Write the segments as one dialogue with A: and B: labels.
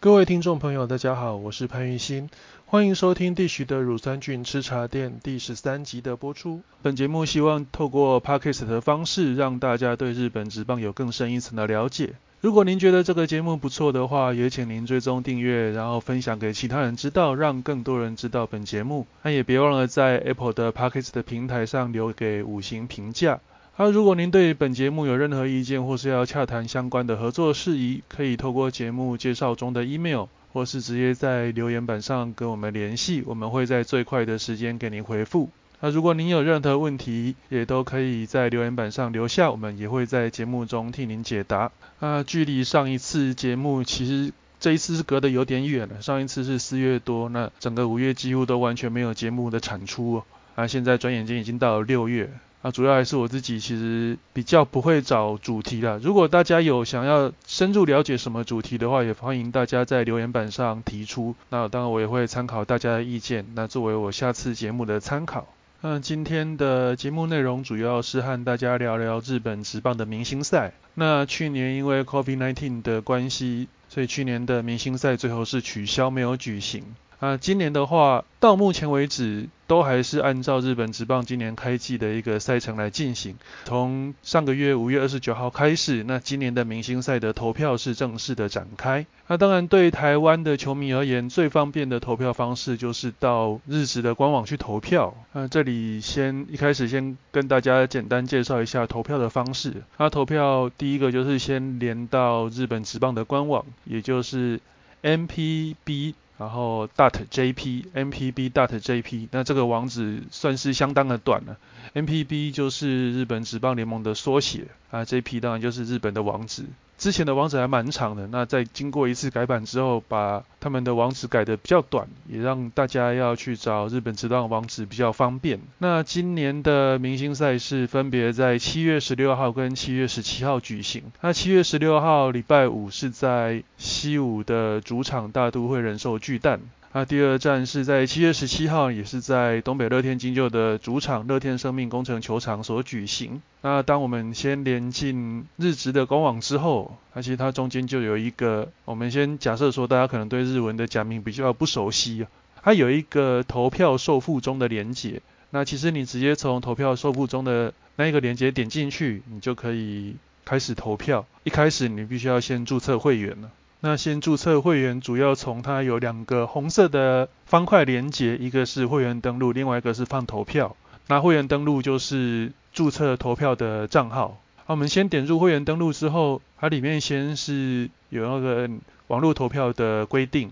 A: 各位听众朋友，大家好，我是潘玉新，欢迎收听地徐的乳酸菌吃茶店第十三集的播出。本节目希望透过 podcast 的方式，让大家对日本职棒有更深一层的了解。如果您觉得这个节目不错的话，也请您追踪订阅，然后分享给其他人知道，让更多人知道本节目。那也别忘了在 Apple 的 podcast 的平台上留给五星评价。好，如果您对本节目有任何意见，或是要洽谈相关的合作事宜，可以透过节目介绍中的 email，或是直接在留言板上跟我们联系，我们会在最快的时间给您回复。那如果您有任何问题，也都可以在留言板上留下，我们也会在节目中替您解答。那距离上一次节目，其实这一次是隔得有点远了。上一次是四月多，那整个五月几乎都完全没有节目的产出哦。那现在转眼间已经到了六月。啊，主要还是我自己，其实比较不会找主题啦。如果大家有想要深入了解什么主题的话，也欢迎大家在留言板上提出。那当然我也会参考大家的意见，那作为我下次节目的参考。那今天的节目内容主要是和大家聊聊日本职棒的明星赛。那去年因为 COVID-19 的关系，所以去年的明星赛最后是取消，没有举行。啊，今年的话，到目前为止都还是按照日本职棒今年开季的一个赛程来进行。从上个月五月二十九号开始，那今年的明星赛的投票是正式的展开。那当然，对台湾的球迷而言，最方便的投票方式就是到日职的官网去投票。那这里先一开始先跟大家简单介绍一下投票的方式。那投票第一个就是先连到日本职棒的官网，也就是 MPB。然后 dot jp mpb dot jp，那这个网址算是相当的短了。mpb 就是日本职棒联盟的缩写啊，jp 当然就是日本的网址。之前的网址还蛮长的，那在经过一次改版之后，把他们的网址改的比较短，也让大家要去找日本职棒网址比较方便。那今年的明星赛事分别在七月十六号跟七月十七号举行。那七月十六号礼拜五是在西武的主场大都会人寿巨蛋。那第二站是在七月十七号，也是在东北乐天金鹫的主场乐天生命工程球场所举行。那当我们先连进日职的官网之后，那其实它中间就有一个，我们先假设说大家可能对日文的假名比较不熟悉，它有一个投票受付中的连接。那其实你直接从投票受付中的那一个连接点进去，你就可以开始投票。一开始你必须要先注册会员了。那先注册会员，主要从它有两个红色的方块连接，一个是会员登录，另外一个是放投票。那会员登录就是注册投票的账号。好，我们先点入会员登录之后，它里面先是有那个网络投票的规定。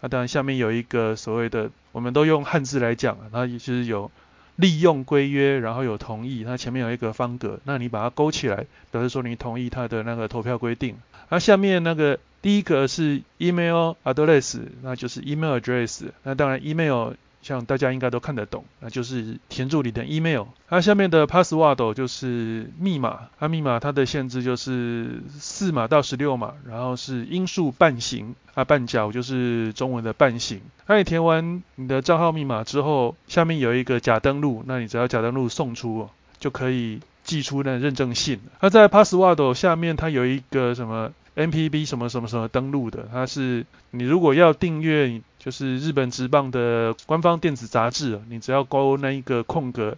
A: 那当然下面有一个所谓的，我们都用汉字来讲，它就是有利用规约，然后有同意，它前面有一个方格，那你把它勾起来，表示说你同意它的那个投票规定。那下面那个。第一个是 email address，那就是 email address。那当然 email 像大家应该都看得懂，那就是填助理的 email。那下面的 password 就是密码，它密码它的限制就是四码到十六码，然后是音数半形，啊半角就是中文的半形。那你填完你的账号密码之后，下面有一个假登录，那你只要假登录送出，就可以寄出那认证信。那在 password 下面它有一个什么？NPB 什么什么什么登录的，它是你如果要订阅就是日本职棒的官方电子杂志，你只要勾那一个空格，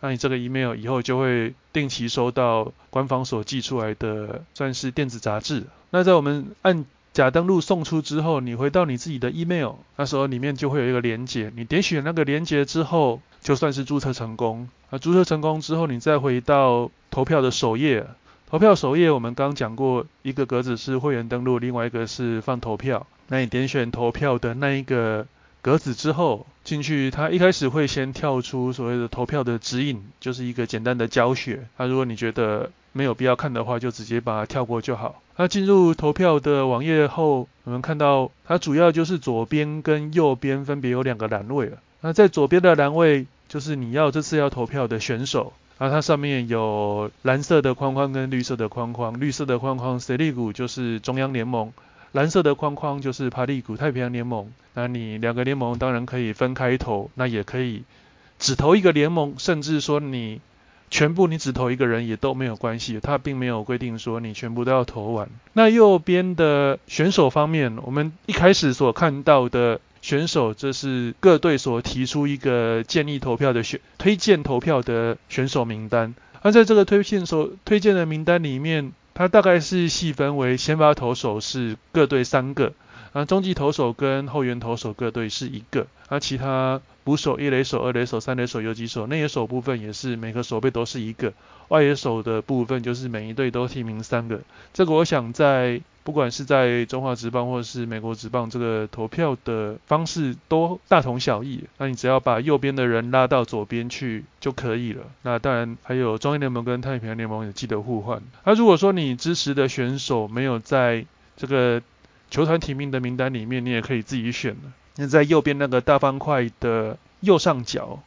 A: 那你这个 email 以后就会定期收到官方所寄出来的算是电子杂志。那在我们按假登录送出之后，你回到你自己的 email，那时候里面就会有一个连接，你点选那个连接之后，就算是注册成功。啊，注册成功之后，你再回到投票的首页。投票首页我们刚讲过，一个格子是会员登录，另外一个是放投票。那你点选投票的那一个格子之后，进去它一开始会先跳出所谓的投票的指引，就是一个简单的教学。那如果你觉得没有必要看的话，就直接把它跳过就好。那进入投票的网页后，我们看到它主要就是左边跟右边分别有两个栏位。那在左边的栏位就是你要这次要投票的选手。啊，它上面有蓝色的框框跟绿色的框框，绿色的框框 C 利股就是中央联盟，蓝色的框框就是帕利股太平洋联盟。那你两个联盟当然可以分开投，那也可以只投一个联盟，甚至说你全部你只投一个人也都没有关系，它并没有规定说你全部都要投完。那右边的选手方面，我们一开始所看到的选手，这是各队所提出一个建议投票的选推荐投票的选手名单。那在这个推荐所推荐的名单里面，它大概是细分为先发投手是各队三个。那，中继投手跟后援投手各队是一个，那，其他捕手、一垒手、二垒手、三垒手、游击手、内野手部分也是每个手背都是一个，外野手的部分就是每一队都提名三个。这个我想在不管是在中华职棒或者是美国职棒，这个投票的方式都大同小异。那你只要把右边的人拉到左边去就可以了。那当然还有中英联盟跟太平洋联盟也记得互换。那如果说你支持的选手没有在这个球团提名的名单里面，你也可以自己选的。那在右边那个大方块的右上角，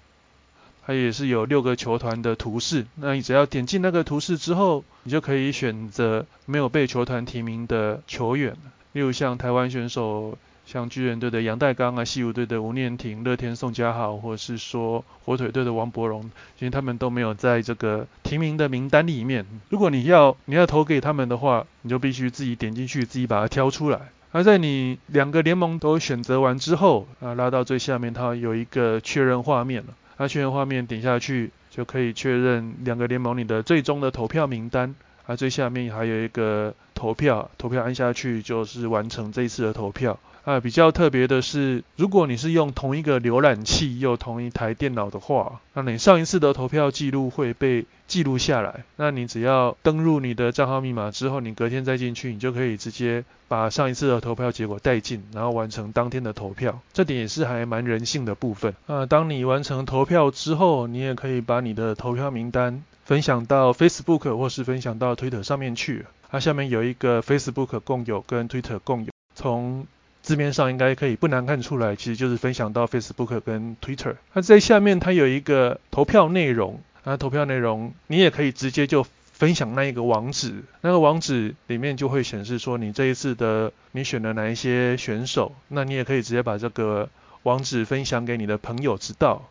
A: 它也是有六个球团的图示。那你只要点进那个图示之后，你就可以选择没有被球团提名的球员，例如像台湾选手，像巨人队的杨代刚啊，西武队的吴念庭、乐天宋家豪，或者是说火腿队的王柏荣，其实他们都没有在这个提名的名单里面。如果你要你要投给他们的话，你就必须自己点进去，自己把它挑出来。而在你两个联盟都选择完之后，啊，拉到最下面，它有一个确认画面了。那确认画面点下去，就可以确认两个联盟你的最终的投票名单。啊，最下面还有一个投票，投票按下去就是完成这一次的投票。啊，比较特别的是，如果你是用同一个浏览器又同一台电脑的话，那你上一次的投票记录会被记录下来。那你只要登录你的账号密码之后，你隔天再进去，你就可以直接把上一次的投票结果带进，然后完成当天的投票。这点也是还蛮人性的部分。啊，当你完成投票之后，你也可以把你的投票名单分享到 Facebook 或是分享到 Twitter 上面去。它下面有一个 Facebook 共有跟 Twitter 共有，从字面上应该可以不难看出来，其实就是分享到 Facebook 跟 Twitter。那在下面它有一个投票内容，那投票内容你也可以直接就分享那一个网址，那个网址里面就会显示说你这一次的你选了哪一些选手，那你也可以直接把这个网址分享给你的朋友知道。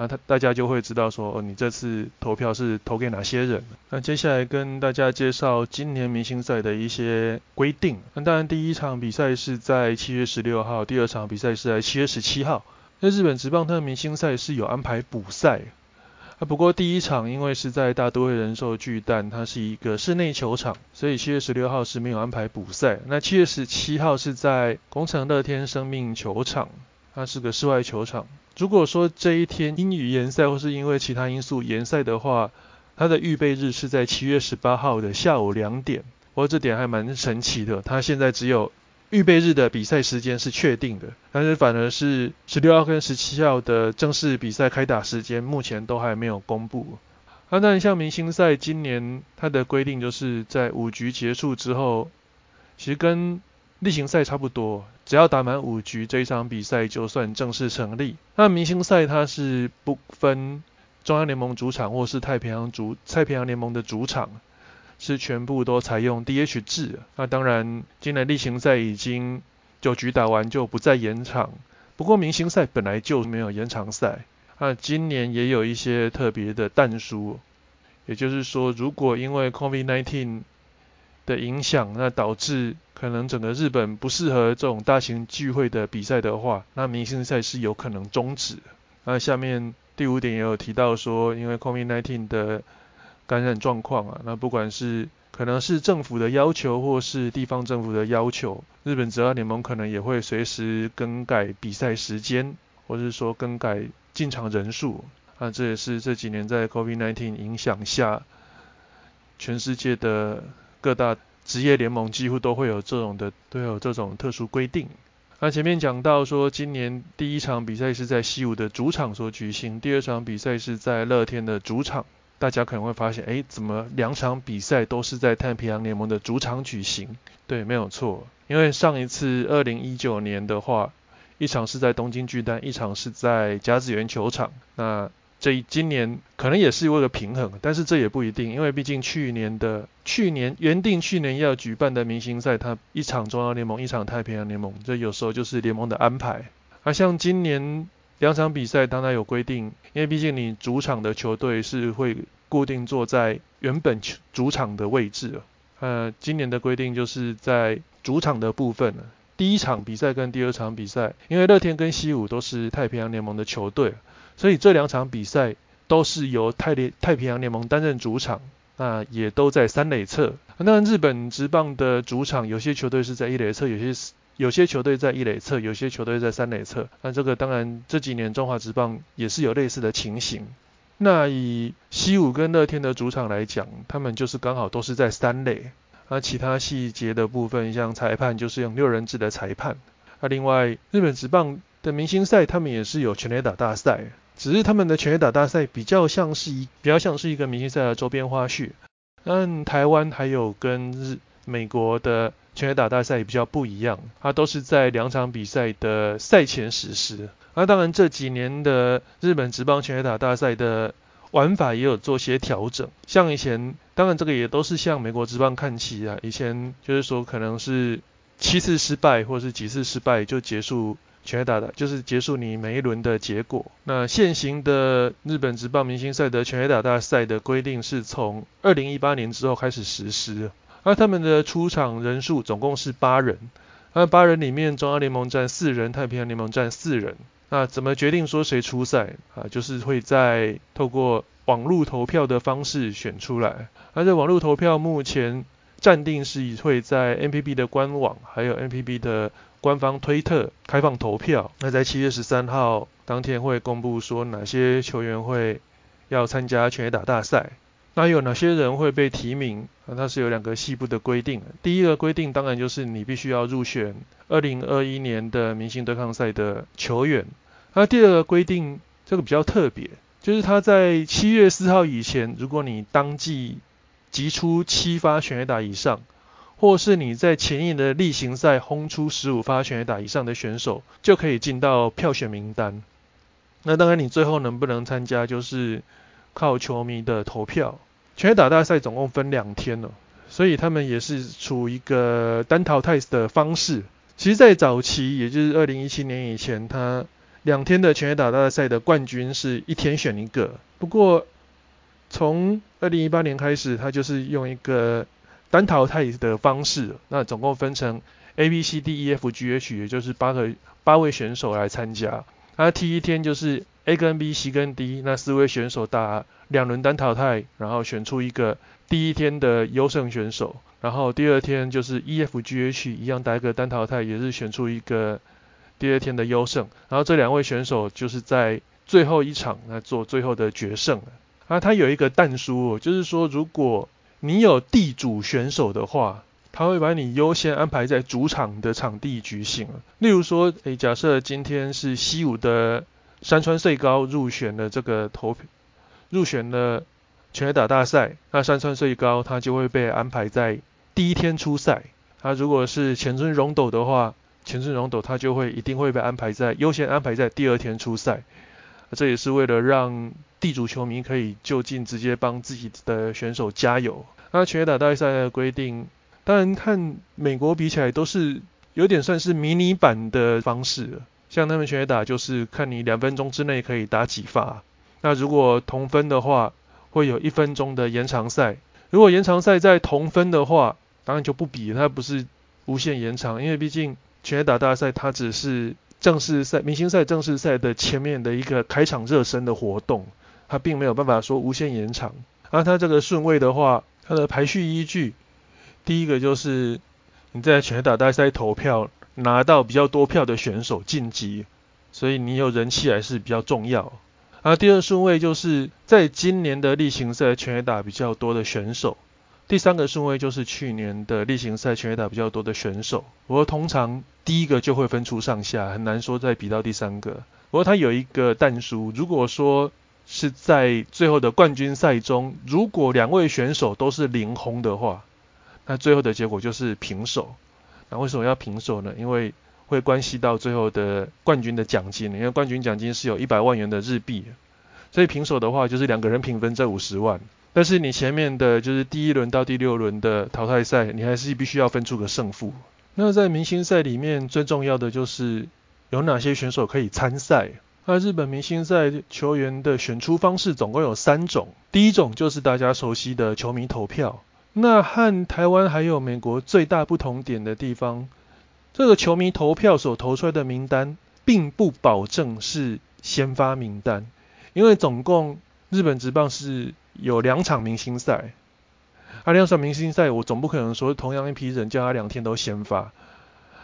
A: 那他大家就会知道说，哦，你这次投票是投给哪些人。那接下来跟大家介绍今年明星赛的一些规定。那当然第一场比赛是在七月十六号，第二场比赛是在七月十七号。那日本职棒特明星赛是有安排补赛。啊，不过第一场因为是在大都会人寿巨蛋，它是一个室内球场，所以七月十六号是没有安排补赛。那七月十七号是在工程乐天生命球场，它是个室外球场。如果说这一天因雨延赛或是因为其他因素延赛的话，它的预备日是在七月十八号的下午两点。我这点还蛮神奇的，它现在只有预备日的比赛时间是确定的，但是反而是十六号跟十七号的正式比赛开打时间目前都还没有公布。啊那像明星赛今年它的规定就是在五局结束之后，其实跟例行赛差不多，只要打满五局，这一场比赛就算正式成立。那明星赛它是不分中央联盟主场或是太平洋主太平洋联盟的主场，是全部都采用 DH 制。那当然，今年例行赛已经九局打完就不再延长。不过明星赛本来就没有延长赛。那今年也有一些特别的弹书，也就是说，如果因为 COVID-19 的影响，那导致可能整个日本不适合这种大型聚会的比赛的话，那明星赛是有可能终止。那下面第五点也有提到说，因为 COVID-19 的感染状况啊，那不管是可能是政府的要求或是地方政府的要求，日本职业联盟可能也会随时更改比赛时间，或是说更改进场人数。那这也是这几年在 COVID-19 影响下，全世界的。各大职业联盟几乎都会有这种的，都有这种特殊规定。那前面讲到说，今年第一场比赛是在西武的主场所举行，第二场比赛是在乐天的主场。大家可能会发现，哎，怎么两场比赛都是在太平洋联盟的主场举行？对，没有错，因为上一次二零一九年的话，一场是在东京巨蛋，一场是在甲子园球场。那这今年可能也是为了平衡，但是这也不一定，因为毕竟去年的去年原定去年要举办的明星赛，它一场中央联盟，一场太平洋联盟，这有时候就是联盟的安排。而像今年两场比赛，当然有规定，因为毕竟你主场的球队是会固定坐在原本主场的位置。呃，今年的规定就是在主场的部分，第一场比赛跟第二场比赛，因为乐天跟西武都是太平洋联盟的球队，所以这两场比赛都是由太联太平洋联盟担任主场，那也都在三垒侧。那日本职棒的主场，有些球队是在一垒侧，有些有些球队在一垒侧，有些球队在三垒侧。那这个当然这几年中华职棒也是有类似的情形。那以西武跟乐天的主场来讲，他们就是刚好都是在三垒。那其他细节的部分，像裁判就是用六人制的裁判。那另外日本职棒的明星赛，他们也是有全垒打大赛，只是他们的全垒打大赛比较像是一比较像是一个明星赛的周边花絮。但台湾还有跟日美国的全垒打大赛也比较不一样，它都是在两场比赛的赛前实施。那当然，这几年的日本职棒全垒打大赛的玩法也有做些调整。像以前，当然这个也都是向美国职棒看齐啊。以前就是说，可能是七次失败或是几次失败就结束全垒打的，就是结束你每一轮的结果。那现行的日本职棒明星赛的全垒打大赛的规定是从二零一八年之后开始实施。那他们的出场人数总共是八人，那八人里面中央联盟占四人，太平洋联盟占四人。那怎么决定说谁出赛啊？就是会在透过网络投票的方式选出来。而这网络投票目前暂定是会在 NPB 的官网，还有 NPB 的官方推特开放投票。那在七月十三号当天会公布说哪些球员会要参加全垒打大赛。那有哪些人会被提名？啊，它是有两个细部的规定。第一个规定当然就是你必须要入选二零二一年的明星对抗赛的球员。那第二个规定，这个比较特别，就是他在七月四号以前，如果你当季击出七发全垒打以上，或是你在前一的例行赛轰出十五发全垒打以上的选手，就可以进到票选名单。那当然，你最后能不能参加，就是靠球迷的投票。全垒打大赛总共分两天哦，所以他们也是处一个单淘汰的方式。其实，在早期，也就是二零一七年以前，他两天的全垒打大赛的冠军是一天选一个。不过，从二零一八年开始，他就是用一个单淘汰的方式。那总共分成 A、B、C、D、E、F、G、H，也就是八个八位选手来参加。那第一天就是 A 跟 B、C 跟 D，那四位选手打两轮单淘汰，然后选出一个第一天的优胜选手。然后第二天就是 E、F、G、H 一样打一个单淘汰，也是选出一个第二天的优胜。然后这两位选手就是在最后一场来做最后的决胜。啊，他有一个弹书，就是说如果你有地主选手的话。他会把你优先安排在主场的场地举行。例如说，诶，假设今天是西武的山川穗高入选了这个投，入选了全打大赛，那山川穗高他就会被安排在第一天出赛。他如果是前村荣斗的话，前村荣斗他就会一定会被安排在优先安排在第二天出赛。这也是为了让地主球迷可以就近直接帮自己的选手加油。那全垒打大赛的规定。当然，看美国比起来都是有点算是迷你版的方式。像他们全垒打就是看你两分钟之内可以打几发。那如果同分的话，会有一分钟的延长赛。如果延长赛在同分的话，当然就不比，它不是无限延长，因为毕竟全垒打大赛它只是正式赛、明星赛正式赛的前面的一个开场热身的活动，它并没有办法说无限延长。而它这个顺位的话，它的排序依据。第一个就是你在全打大赛投票拿到比较多票的选手晋级，所以你有人气还是比较重要。啊，第二顺位就是在今年的例行赛全打比较多的选手。第三个顺位就是去年的例行赛全打比较多的选手。不过通常第一个就会分出上下，很难说再比到第三个。不过它有一个但书，如果说是在最后的冠军赛中，如果两位选手都是零轰的话。那最后的结果就是平手。那为什么要平手呢？因为会关系到最后的冠军的奖金。因为冠军奖金是有一百万元的日币，所以平手的话就是两个人平分这五十万。但是你前面的就是第一轮到第六轮的淘汰赛，你还是必须要分出个胜负。那在明星赛里面最重要的就是有哪些选手可以参赛。那日本明星赛球员的选出方式总共有三种，第一种就是大家熟悉的球迷投票。那和台湾还有美国最大不同点的地方，这个球迷投票所投出来的名单，并不保证是先发名单，因为总共日本职棒是有两场明星赛，啊两场明星赛我总不可能说同样一批人叫他两天都先发，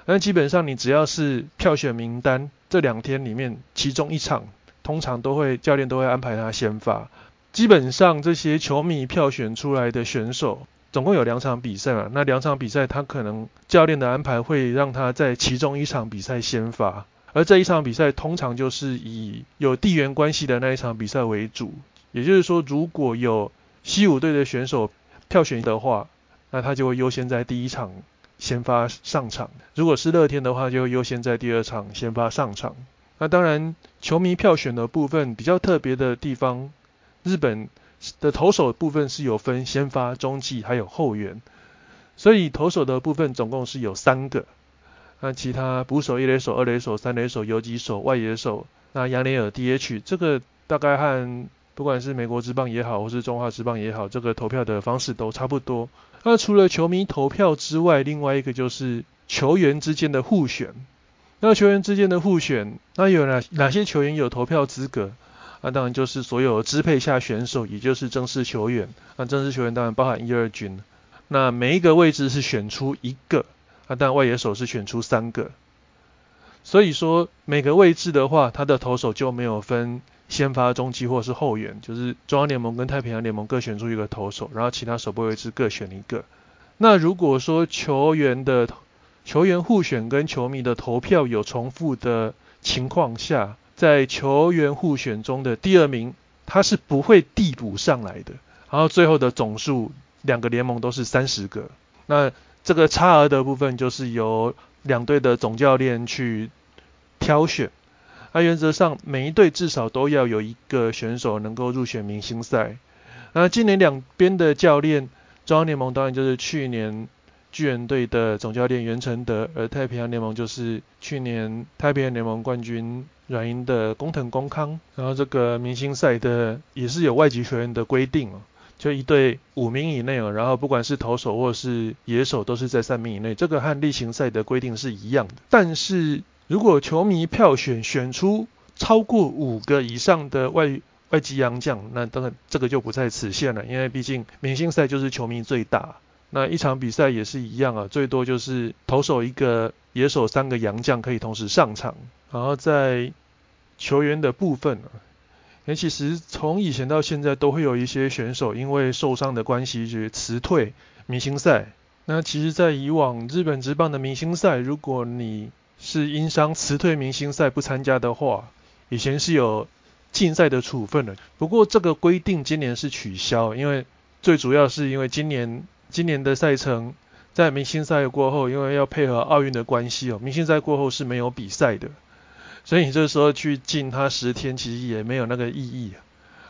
A: 但基本上你只要是票选名单这两天里面其中一场，通常都会教练都会安排他先发，基本上这些球迷票选出来的选手。总共有两场比赛嘛，那两场比赛他可能教练的安排会让他在其中一场比赛先发，而这一场比赛通常就是以有地缘关系的那一场比赛为主。也就是说，如果有西武队的选手票选的话，那他就会优先在第一场先发上场；如果是乐天的话，就优先在第二场先发上场。那当然，球迷票选的部分比较特别的地方，日本。的投手部分是有分先发、中继还有后援，所以投手的部分总共是有三个。那其他捕手、一垒手、二垒手、三垒手、游击手、外野手，那杨连尔 DH 这个大概和不管是美国职棒也好，或是中华职棒也好，这个投票的方式都差不多。那除了球迷投票之外，另外一个就是球员之间的互选。那球员之间的互选，那有哪哪些球员有投票资格？那当然就是所有支配下选手，也就是正式球员。那正式球员当然包含一二军。那每一个位置是选出一个，啊，但外野手是选出三个。所以说每个位置的话，他的投手就没有分先发、中继或是后援，就是中央联盟跟太平洋联盟各选出一个投手，然后其他守备位置各选一个。那如果说球员的球员互选跟球迷的投票有重复的情况下，在球员互选中的第二名，他是不会递补上来的。然后最后的总数，两个联盟都是三十个。那这个差额的部分，就是由两队的总教练去挑选。那原则上，每一队至少都要有一个选手能够入选明星赛。那今年两边的教练，中央联盟当然就是去年。巨人队的总教练袁成德，而太平洋联盟就是去年太平洋联盟冠军软银的工藤公康。然后这个明星赛的也是有外籍球员的规定哦，就一队五名以内哦，然后不管是投手或是野手都是在三名以内，这个和例行赛的规定是一样的。但是如果球迷票选选出超过五个以上的外外籍洋将，那当然这个就不在此限了，因为毕竟明星赛就是球迷最大。那一场比赛也是一样啊，最多就是投手一个，野手三个洋将可以同时上场。然后在球员的部分啊，诶，其实从以前到现在都会有一些选手因为受伤的关系就辞退明星赛。那其实，在以往日本职棒的明星赛，如果你是因伤辞退明星赛不参加的话，以前是有禁赛的处分的。不过这个规定今年是取消，因为最主要是因为今年。今年的赛程在明星赛过后，因为要配合奥运的关系哦，明星赛过后是没有比赛的，所以你这时候去禁他十天，其实也没有那个意义。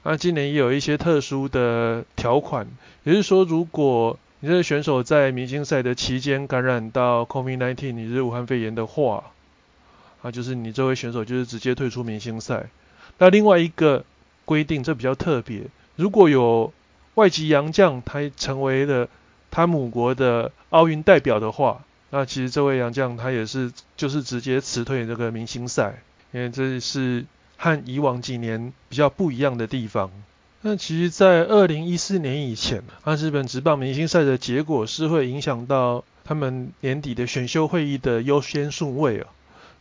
A: 那今年也有一些特殊的条款，也就是说，如果你这个选手在明星赛的期间感染到 COVID-19，你是武汉肺炎的话，啊，就是你这位选手就是直接退出明星赛。那另外一个规定，这比较特别，如果有外籍洋将他成为了他母国的奥运代表的话，那其实这位洋将他也是就是直接辞退这个明星赛，因为这是和以往几年比较不一样的地方。那其实，在二零一四年以前，啊日本职棒明星赛的结果是会影响到他们年底的选秀会议的优先顺位啊。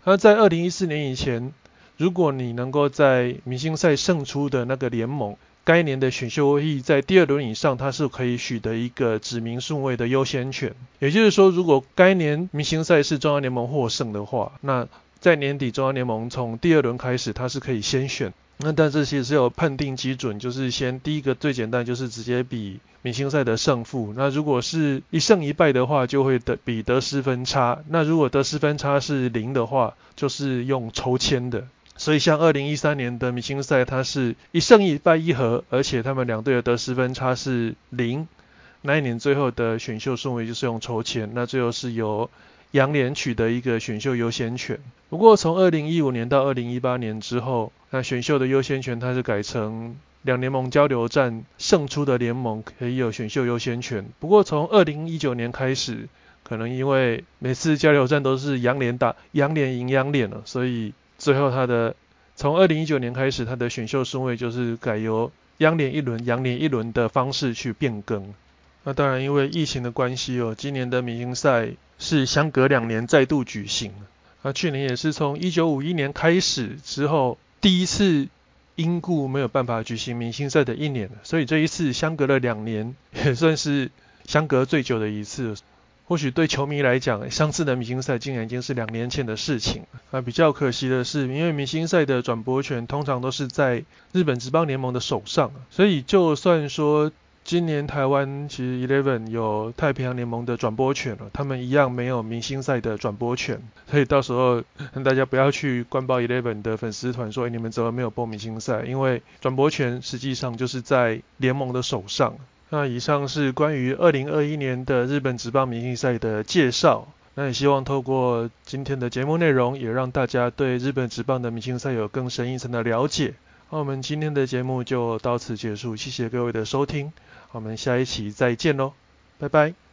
A: 那在二零一四年以前，如果你能够在明星赛胜出的那个联盟，该年的选秀会议在第二轮以上，它是可以取得一个指名顺位的优先权。也就是说，如果该年明星赛是中央联盟获胜的话，那在年底中央联盟从第二轮开始，它是可以先选。那但这些是有判定基准，就是先第一个最简单就是直接比明星赛的胜负。那如果是一胜一败的话，就会得比得失分差。那如果得失分差是零的话，就是用抽签的。所以像二零一三年的明星赛，它是一胜一败一和，而且他们两队的得失分差是零。那一年最后的选秀顺位就是用抽签，那最后是由洋联取得一个选秀优先权。不过从二零一五年到二零一八年之后，那选秀的优先权它是改成两联盟交流战胜出的联盟可以有选秀优先权。不过从二零一九年开始，可能因为每次交流战都是洋联打洋联赢洋联了，所以最后它的从二零一九年开始，它的选秀顺位就是改由央联一轮、洋联一轮的方式去变更。那当然，因为疫情的关系哦，今年的明星赛是相隔两年再度举行。那去年也是从一九五一年开始之后，第一次因故没有办法举行明星赛的一年，所以这一次相隔了两年，也算是相隔最久的一次。或许对球迷来讲，上次的明星赛竟然已经是两年前的事情。啊，比较可惜的是，因为明星赛的转播权通常都是在日本职棒联盟的手上，所以就算说。今年台湾其实 Eleven 有太平洋联盟的转播权了，他们一样没有明星赛的转播权，所以到时候大家不要去关报 Eleven 的粉丝团说，哎，你们怎么没有播明星赛？因为转播权实际上就是在联盟的手上。那以上是关于二零二一年的日本职棒明星赛的介绍。那也希望透过今天的节目内容，也让大家对日本职棒的明星赛有更深一层的了解。那我们今天的节目就到此结束，谢谢各位的收听。我们下一期再见喽，拜拜。